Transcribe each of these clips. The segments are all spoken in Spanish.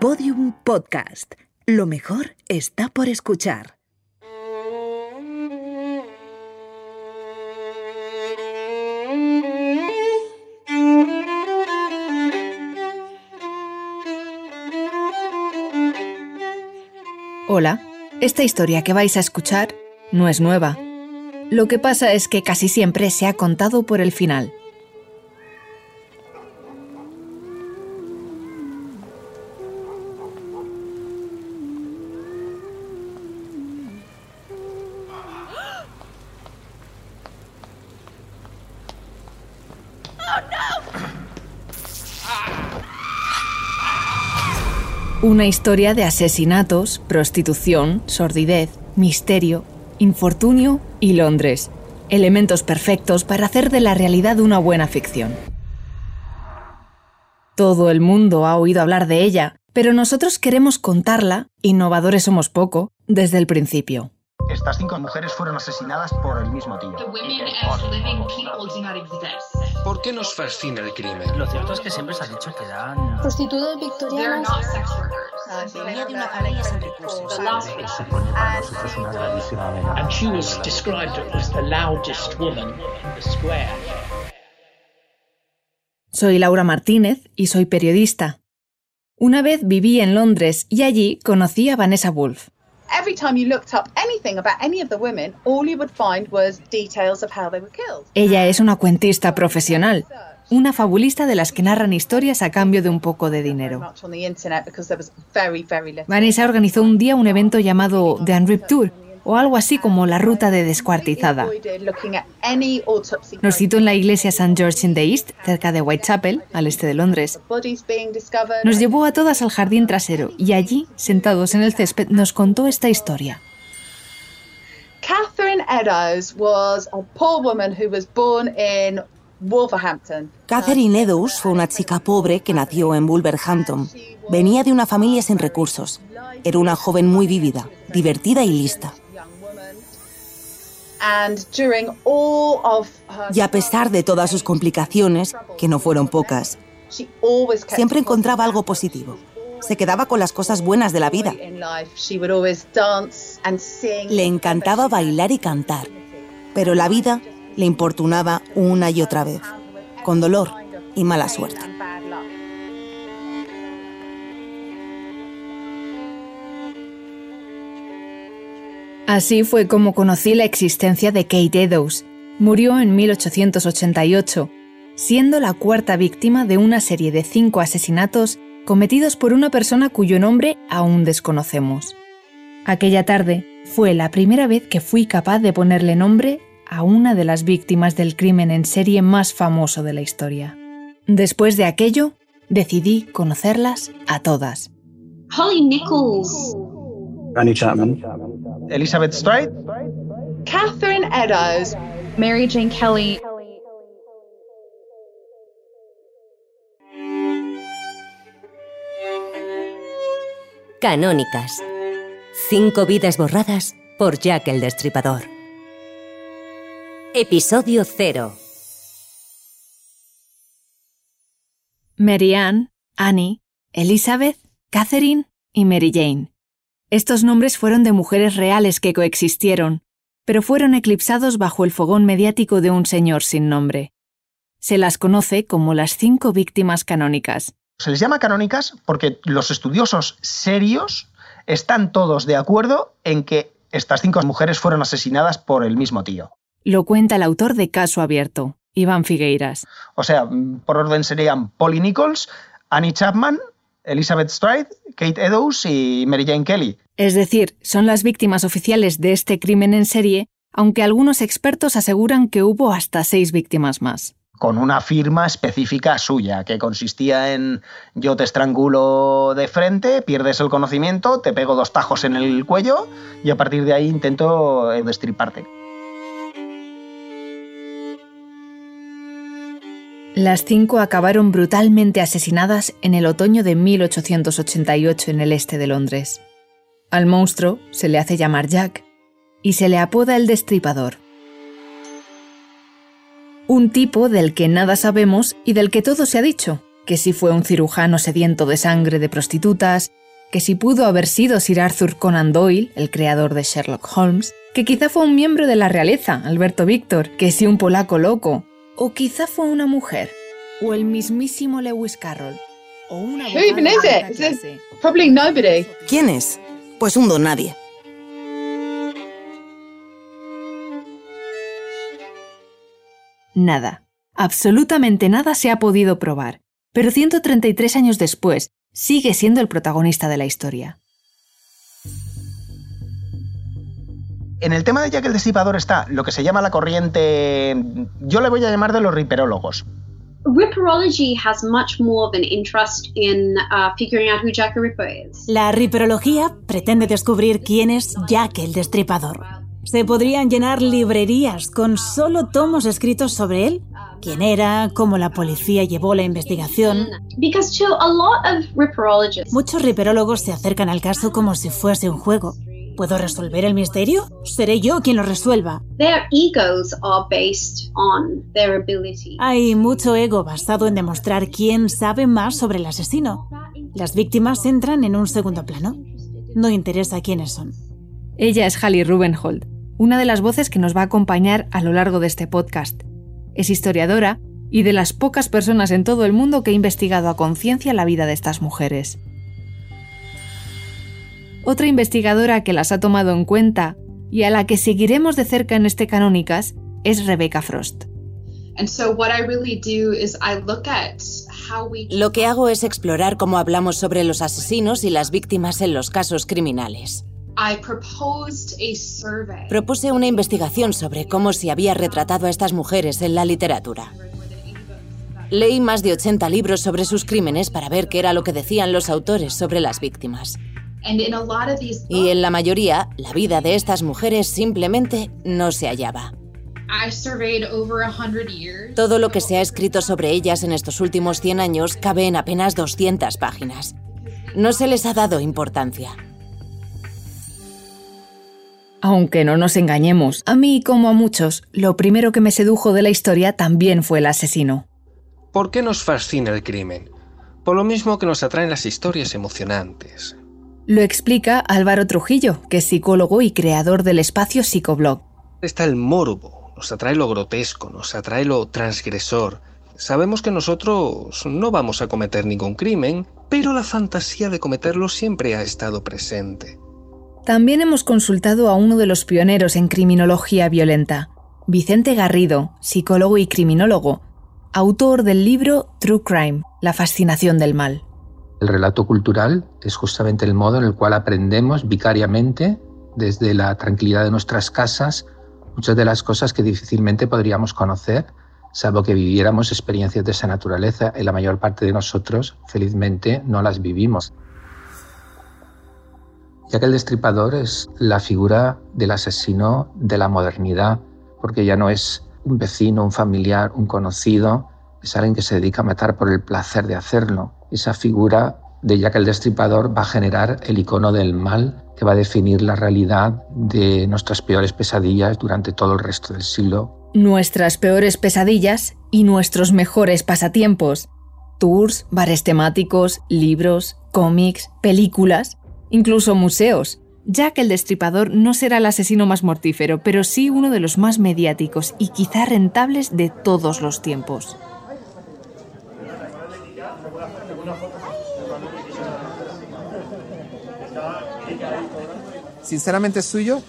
Podium Podcast. Lo mejor está por escuchar. Hola, esta historia que vais a escuchar no es nueva. Lo que pasa es que casi siempre se ha contado por el final. Una historia de asesinatos, prostitución, sordidez, misterio, infortunio y Londres. Elementos perfectos para hacer de la realidad una buena ficción. Todo el mundo ha oído hablar de ella, pero nosotros queremos contarla, innovadores somos poco, desde el principio. Estas cinco mujeres fueron asesinadas por el mismo tío. ¿Por qué nos fascina el crimen? Lo cierto es que siempre se ha dicho que eran... Prostitutas victorianas. Venía de una familia sin recursos. And she was described as the loudest woman in the square. Soy Laura Martínez y soy periodista. Una vez viví en Londres y allí conocí a Vanessa Wolf. Every time you looked up anything about any of the women, all you would find was details of how they were killed. Ella es una cuentista profesional, una fabulista de las que narran historias a cambio de un poco de dinero. Vanessa organizó un día un evento llamado The Unripped Tour, o algo así como la ruta de descuartizada. Nos citó en la iglesia St. George in the East, cerca de Whitechapel, al este de Londres. Nos llevó a todas al jardín trasero y allí, sentados en el césped, nos contó esta historia. Catherine Eddowes was a poor woman who was born in Wolverhampton. Catherine Eddowes fue una chica pobre que nació en Wolverhampton. Venía de una familia sin recursos. Era una joven muy vívida, divertida y lista. Y a pesar de todas sus complicaciones, que no fueron pocas, siempre encontraba algo positivo. Se quedaba con las cosas buenas de la vida. Le encantaba bailar y cantar, pero la vida le importunaba una y otra vez, con dolor y mala suerte. Así fue como conocí la existencia de Kate Eddowes. Murió en 1888, siendo la cuarta víctima de una serie de cinco asesinatos cometidos por una persona cuyo nombre aún desconocemos. Aquella tarde fue la primera vez que fui capaz de ponerle nombre a una de las víctimas del crimen en serie más famoso de la historia. Después de aquello, decidí conocerlas a todas. Holly Nichols. Annie Chapman, Elizabeth Stride, Catherine Eddowes. Mary Jane Kelly. Canónicas. Cinco vidas borradas por Jack el Destripador. Episodio 0. Mary Ann, Annie, Elizabeth, Catherine y Mary Jane. Estos nombres fueron de mujeres reales que coexistieron, pero fueron eclipsados bajo el fogón mediático de un señor sin nombre. Se las conoce como las cinco víctimas canónicas. se les llama canónicas porque los estudiosos serios están todos de acuerdo en que estas cinco mujeres fueron asesinadas por el mismo tío. Lo cuenta el autor de Caso Abierto, Iván Figueiras. O sea, por orden serían Polly Nichols, Annie Chapman, Elizabeth Stride, Kate Eddowes y Mary Jane Kelly. Es decir, son las víctimas oficiales de este crimen en serie, aunque algunos expertos aseguran que hubo hasta seis víctimas más. con una firma específica suya, que consistía en yo te estrangulo de frente, pierdes el conocimiento, te pego dos tajos en el cuello y a partir de ahí intento eh, destriparte. Las cinco acabaron brutalmente asesinadas en el otoño de 1888 en el este de Londres. Al monstruo se le hace llamar Jack y se le apoda el Destripador. Un tipo del que nada sabemos y del que todo se ha dicho, que si fue un cirujano sediento de sangre de prostitutas, que si pudo haber sido Sir Arthur Conan Doyle, el creador de Sherlock Holmes, que quizá fue un miembro de la realeza, Alberto Víctor, que si un polaco loco, o quizá fue una mujer, o el mismísimo Lewis Carroll, o una Who even is it? Is probably nobody. ¿Quién es? Pues un don nadie. Nada, absolutamente nada se ha podido probar, pero 133 años después sigue siendo el protagonista de la historia. En el tema de Jack el Destripador está lo que se llama la corriente, yo le voy a llamar de los riperólogos. Ripperology has much more of an interest in figuring out who Jack the Ripper is. La riperología pretende descubrir quién es Jack el Destripador. Se podrían llenar librerías con solo tomos escritos sobre él, quién era, cómo la policía llevó la investigación. Muchos riperólogos se acercan al caso como si fuese un juego. ¿Puedo resolver el misterio? Seré yo quien lo resuelva. their egos are based on their ability. Hay mucho ego basado en demostrar quién sabe más sobre el asesino. Las víctimas entran en un segundo plano. No interesa quiénes son. Ella es Hallie Rubenhold, una de las voces que nos va a acompañar a lo largo de este podcast. Es historiadora y de las pocas personas en todo el mundo que ha investigado a conciencia la vida de estas mujeres. Otra investigadora que las ha tomado en cuenta y a la que seguiremos de cerca en este Canónicas es Rebecca Frost. And so what I really do is I look at how we Lo que hago es explorar cómo hablamos sobre los asesinos y las víctimas en los casos criminales. Propuse una investigación sobre cómo se había retratado a estas mujeres en la literatura. Leí más de 80 libros sobre sus crímenes para ver qué era lo que decían los autores sobre las víctimas. And in a lot of these Y en la mayoría, la vida de estas mujeres simplemente no se hallaba. I surveyed over a hundred years. Todo lo que se ha escrito sobre ellas en estos últimos 100 años cabe en apenas 200 páginas. No se les ha dado importancia. Aunque no nos engañemos, a mí como a muchos, lo primero que me sedujo de la historia también fue el asesino. ¿Por qué nos fascina el crimen? Por lo mismo que nos atraen las historias emocionantes. Lo explica Álvaro Trujillo, que es psicólogo y creador del espacio Psicoblog. Está el morbo, nos atrae lo grotesco, nos atrae lo transgresor. Sabemos que nosotros no vamos a cometer ningún crimen, pero la fantasía de cometerlo siempre ha estado presente. También hemos consultado a uno de los pioneros en criminología violenta, Vicente Garrido, psicólogo y criminólogo, autor del libro True Crime, La fascinación del mal. El relato cultural es justamente el modo en el cual aprendemos vicariamente desde la tranquilidad de nuestras casas muchas de las cosas que difícilmente podríamos conocer, salvo que viviéramos experiencias de esa naturaleza y la mayor parte de nosotros, felizmente, no las vivimos. Ya que el destripador es la figura del asesino de la modernidad, porque ya no es un vecino, un familiar, un conocido, es alguien que se dedica a matar por el placer de hacerlo. Esa figura de Jack el Destripador va a generar el icono del mal que va a definir la realidad de nuestras peores pesadillas durante todo el resto del siglo. Nuestras peores pesadillas y nuestros mejores pasatiempos. Tours, bares temáticos, libros, cómics, películas, incluso museos. Jack el Destripador no será el asesino más mortífero, pero sí uno de los más mediáticos y quizá rentables de todos los tiempos. Sinceramente suyo,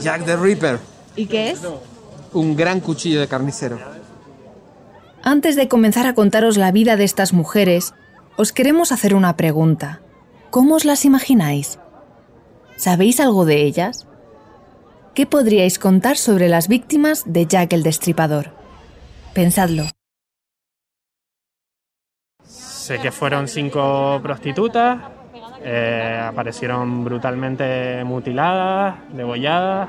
Jack the Ripper. ¿Y qué es? Un gran cuchillo de carnicero. Antes de comenzar a contaros la vida de estas mujeres, os queremos hacer una pregunta. ¿Cómo os las imagináis? ¿Sabéis algo de ellas? ¿Qué podríais contar sobre las víctimas de Jack el Destripador? Pensadlo. Sé que fueron cinco prostitutas, eh, aparecieron brutalmente mutiladas, degolladas,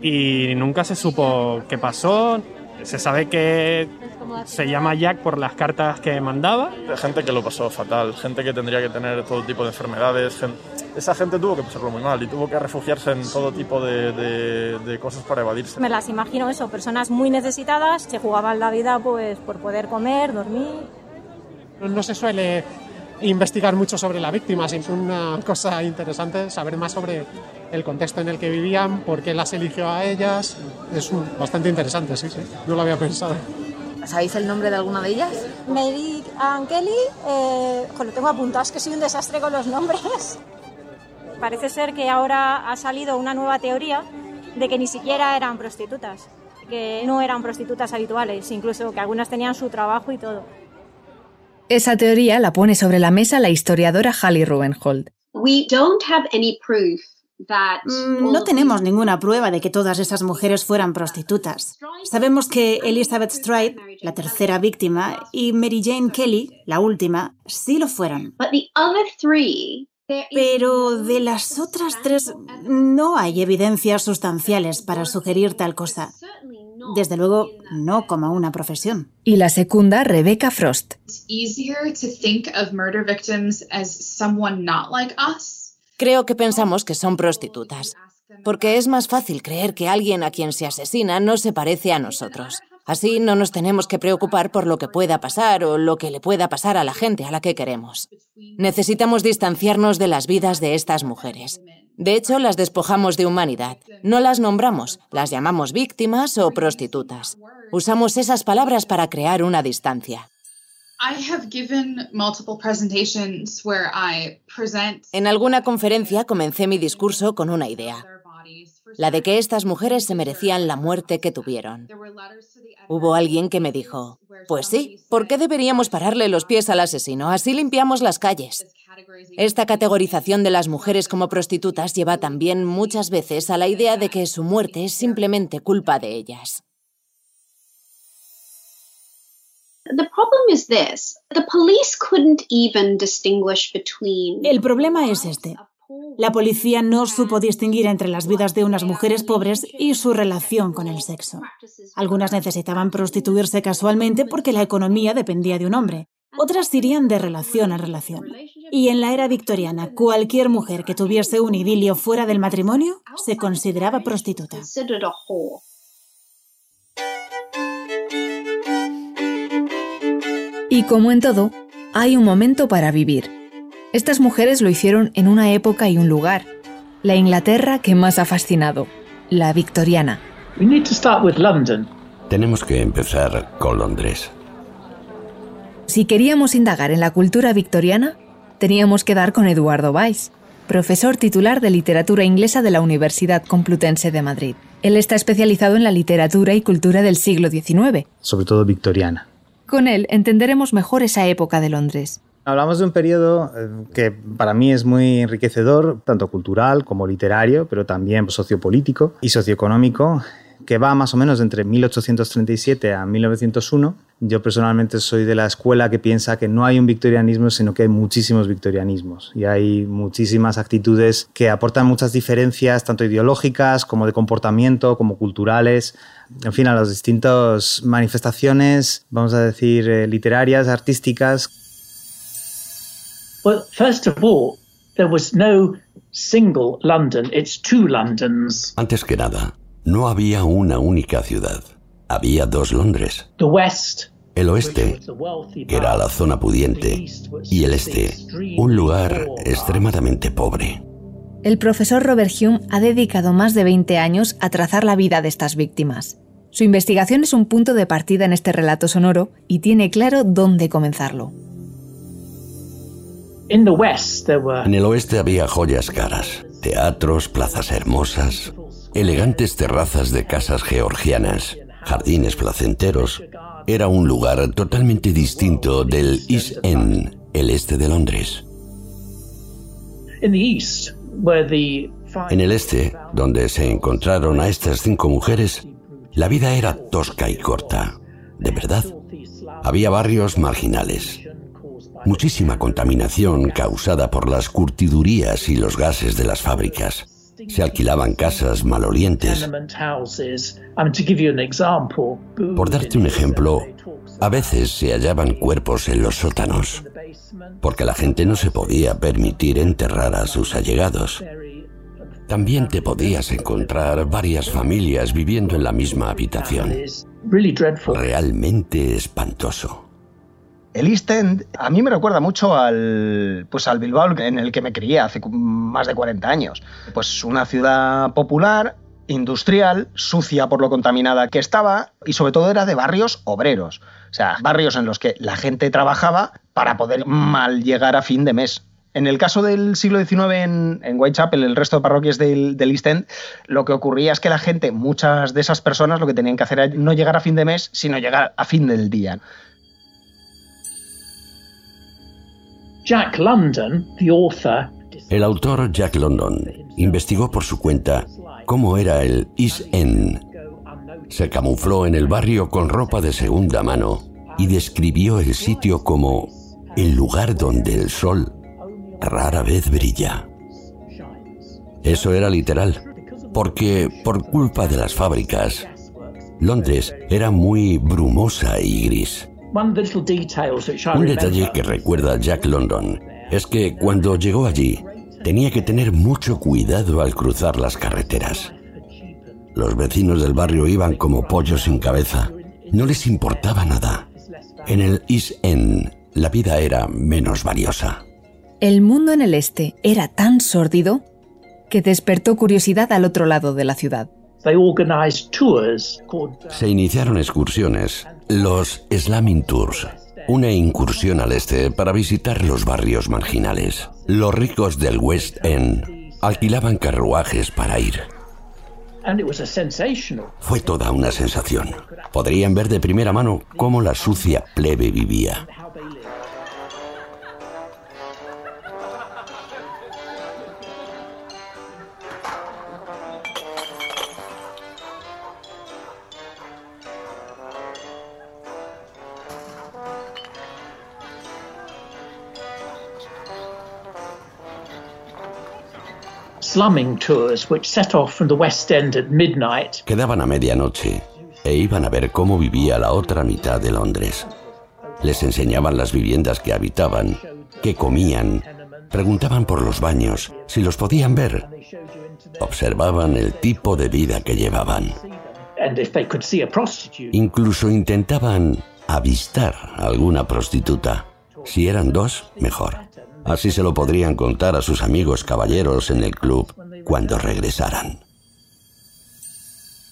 y nunca se supo qué pasó. Se sabe que se llama Jack por las cartas que mandaba. Gente que lo pasó fatal, gente que tendría que tener todo tipo de enfermedades. gen- Esa gente tuvo que pasarlo muy mal y tuvo que refugiarse en todo tipo de, de- de cosas para evadirse. Me las imagino eso, personas muy necesitadas que jugaban la vida pues por poder comer, dormir. No se suele investigar mucho sobre la víctima, es una cosa interesante saber más sobre el contexto en el que vivían, por qué las eligió a ellas. Es bastante interesante, sí, sí. No lo había pensado. ¿Sabéis el nombre de alguna de ellas? Mary Ann Kelly, eh, lo tengo apuntado, es que soy un desastre con los nombres. Parece ser que ahora ha salido una nueva teoría de que ni siquiera eran prostitutas, que no eran prostitutas habituales, incluso que algunas tenían su trabajo y todo. Esa teoría la pone sobre la mesa la historiadora Hallie Rubenhold. We don't have any proof Mm, no tenemos ninguna prueba de que todas esas mujeres fueran prostitutas. Sabemos que Elizabeth Stride, la tercera víctima, y Mary Jane Kelly, la última, sí lo fueron. Pero de las otras tres no hay evidencias sustanciales para sugerir tal cosa. Desde luego, no como una profesión. Y la segunda, Rebecca Frost. Creo que pensamos que son prostitutas, porque es más fácil creer que alguien a quien se asesina no se parece a nosotros. Así no nos tenemos que preocupar por lo que pueda pasar o lo que le pueda pasar a la gente a la que queremos. Necesitamos distanciarnos de las vidas de estas mujeres. De hecho, las despojamos de humanidad. No las nombramos, las llamamos víctimas o prostitutas. Usamos esas palabras para crear una distancia. En alguna conferencia comencé mi discurso con una idea, la de que estas mujeres se merecían la muerte que tuvieron. Hubo alguien que me dijo, pues sí, ¿por qué deberíamos pararle los pies al asesino? Así limpiamos las calles. Esta categorización de las mujeres como prostitutas lleva también muchas veces a la idea de que su muerte es simplemente culpa de ellas. El problema es este. La policía no supo distinguir entre las vidas de unas mujeres pobres y su relación con el sexo. Algunas necesitaban prostituirse casualmente porque la economía dependía de un hombre. Otras irían de relación a relación. Y en la era victoriana, cualquier mujer que tuviese un idilio fuera del matrimonio se consideraba prostituta. Y como en todo, hay un momento para vivir. Estas mujeres lo hicieron en una época y un lugar, la Inglaterra que más ha fascinado, la victoriana. Tenemos que empezar con Londres. Si queríamos indagar en la cultura victoriana, teníamos que dar con Eduardo Weiss, profesor titular de literatura inglesa de la Universidad Complutense de Madrid. Él está especializado en la literatura y cultura del siglo XIX. Sobre todo victoriana. Con él entenderemos mejor esa época de Londres. Hablamos de un periodo eh, que para mí es muy enriquecedor, tanto cultural como literario, pero también sociopolítico y socioeconómico, que va más o menos entre 1837 a 1901. Yo personalmente soy de la escuela que piensa que no hay un victorianismo, sino que hay muchísimos victorianismos y hay muchísimas actitudes que aportan muchas diferencias, tanto ideológicas como de comportamiento, como culturales, en fin, a las distintas manifestaciones, vamos a decir, eh, literarias, artísticas. Well, first of all, there was no single London, it's two Londons. Antes que nada, no había una única ciudad. Había dos Londres. The West, el oeste, que era la zona pudiente, y el este, un lugar extremadamente pobre. El profesor Robert Hume ha dedicado más de 20 años a trazar la vida de estas víctimas. Su investigación es un punto de partida en este relato sonoro y tiene claro dónde comenzarlo. En el oeste había joyas caras, teatros, plazas hermosas, elegantes terrazas de casas georgianas, jardines placenteros. Era un lugar totalmente distinto del East End, el este de Londres. En el este, donde se encontraron a estas cinco mujeres, la vida era tosca y corta, de verdad. Había barrios marginales, muchísima contaminación causada por las curtidurías y los gases de las fábricas. Se alquilaban casas malolientes. Por darte un ejemplo, a veces se hallaban cuerpos en los sótanos, porque la gente no se podía permitir enterrar a sus allegados. También te podías encontrar varias familias viviendo en la misma habitación. Realmente espantoso. El East End a mí me recuerda mucho al, pues al Bilbao en el que me crié hace más de 40 años. Pues una ciudad popular, industrial, sucia por lo contaminada que estaba y sobre todo era de barrios obreros. O sea, barrios en los que la gente trabajaba para poder mal llegar a fin de mes. En el caso del siglo XIX en, Whitechapel, el resto de parroquias del, del, East End, lo que ocurría es que la gente, muchas de esas personas, lo que tenían que hacer era no llegar a fin de mes, sino llegar a fin del día. Jack London, el autor Jack London investigó por su cuenta cómo era el East End. Se camufló en el barrio con ropa de segunda mano y describió el sitio como el lugar donde el sol rara vez brilla. Eso era literal, porque por culpa de las fábricas, Londres era muy brumosa y gris. Un detalle que recuerda Jack London es que cuando llegó allí tenía que tener mucho cuidado al cruzar las carreteras. Los vecinos del barrio iban como pollos sin cabeza. No les importaba nada. En el East End la vida era menos valiosa. El mundo en el este era tan sórdido que despertó curiosidad al otro lado de la ciudad. Se iniciaron excursiones, los Slamming Tours, una incursión al este para visitar los barrios marginales. Los ricos del West End alquilaban carruajes para ir. Fue toda una sensación. Podrían ver de primera mano cómo la sucia plebe vivía. Quedaban a medianoche e iban a ver cómo vivía la otra mitad de Londres. Les enseñaban las viviendas que habitaban, qué comían, preguntaban por los baños, si los podían ver. Observaban el tipo de vida que llevaban. Incluso intentaban avistar a alguna prostituta. Si eran dos, mejor. Así se lo podrían contar a sus amigos caballeros en el club cuando regresaran.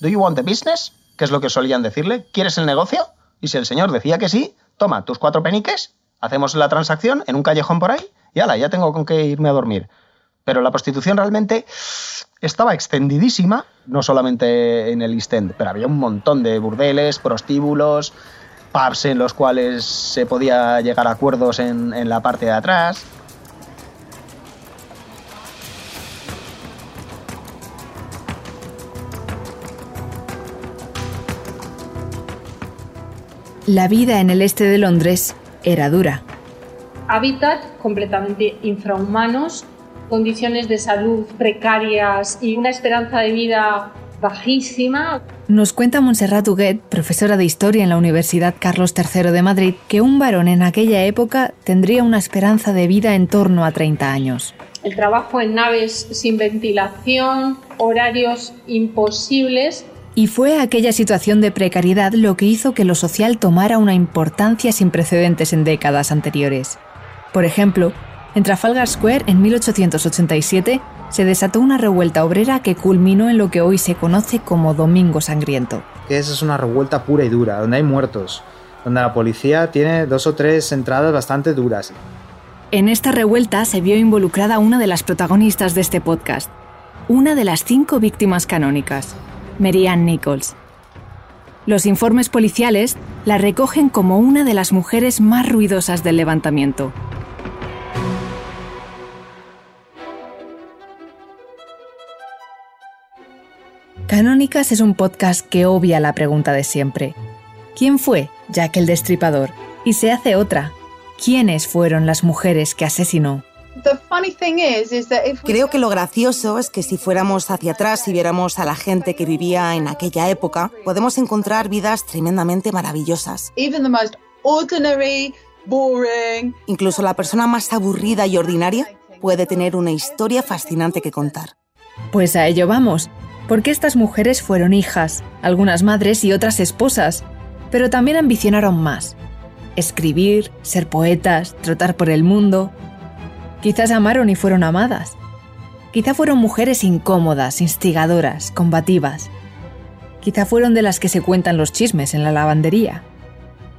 ¿Do you want the business? ¿Qué es lo que solían decirle? ¿Quieres el negocio? Y si el señor decía que sí, toma tus cuatro peniques, hacemos la transacción en un callejón por ahí y ala, ya tengo con qué irme a dormir. Pero la prostitución realmente estaba extendidísima, no solamente en el East End, pero había un montón de burdeles, prostíbulos, pubs en los cuales se podía llegar a acuerdos en, en la parte de atrás. La vida en el este de Londres era dura. Hábitat completamente infrahumanos, condiciones de salud precarias y una esperanza de vida bajísima. Nos cuenta Montserrat Huguet, profesora de historia en la Universidad Carlos III de Madrid, que un varón en aquella época tendría una esperanza de vida en torno a 30 años. El trabajo en naves sin ventilación, horarios imposibles y fue aquella situación de precariedad lo que hizo que lo social tomara una importancia sin precedentes en décadas anteriores. Por ejemplo, en Trafalgar Square en 1887 se desató una revuelta obrera que culminó en lo que hoy se conoce como Domingo Sangriento. Esa es una revuelta pura y dura, donde hay muertos, donde la policía tiene dos o tres entradas bastante duras. En esta revuelta se vio involucrada una de las protagonistas de este podcast, una de las cinco víctimas canónicas, Marianne Nichols. Los informes policiales la recogen como una de las mujeres más ruidosas del levantamiento. Canónicas es un podcast que obvia la pregunta de siempre. ¿Quién fue Jack el Destripador? Y se hace otra. ¿Quiénes fueron las mujeres que asesinó? Creo que lo gracioso es que si fuéramos hacia atrás y viéramos a la gente que vivía en aquella época, podemos encontrar vidas tremendamente maravillosas. Incluso la persona más aburrida y ordinaria puede tener una historia fascinante que contar. Pues a ello vamos, porque estas mujeres fueron hijas, algunas madres y otras esposas, pero también ambicionaron más. escribir, ser poetas, trotar por el mundo. Quizás amaron y fueron amadas. Quizá fueron mujeres incómodas, instigadoras, combativas. Quizá fueron de las que se cuentan los chismes en la lavandería.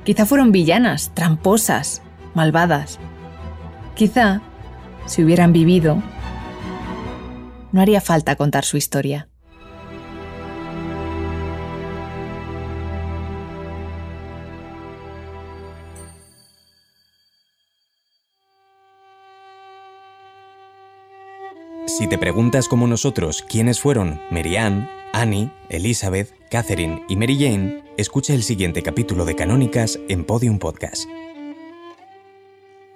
Quizá fueron villanas, tramposas, malvadas. Quizá, si hubieran vivido, no haría falta contar su historia. Si te preguntas como nosotros quiénes fueron Marianne, Annie, Elizabeth, Catherine y Mary Jane, escucha el siguiente capítulo de Canónicas en Podium Podcast.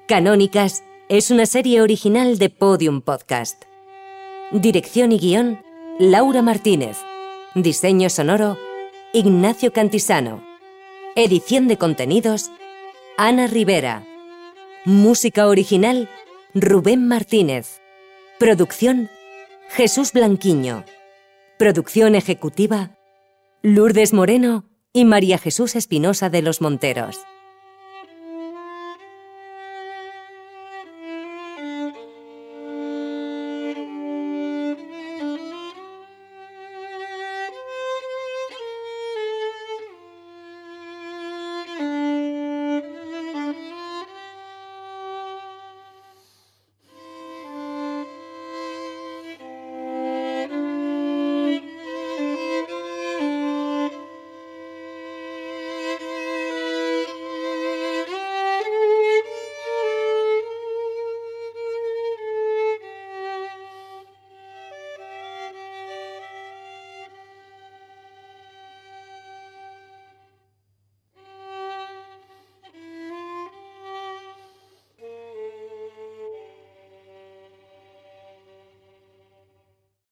Canónicas es una serie original de Podium Podcast. Dirección y guion, Laura Martínez. Diseño sonoro, Ignacio Cantisano. Edición de contenidos, Ana Rivera. Música original, Rubén Martínez. Producción, Jesús Blanquiño. Producción ejecutiva, Lourdes Moreno y María Jesús Espinosa de los Monteros.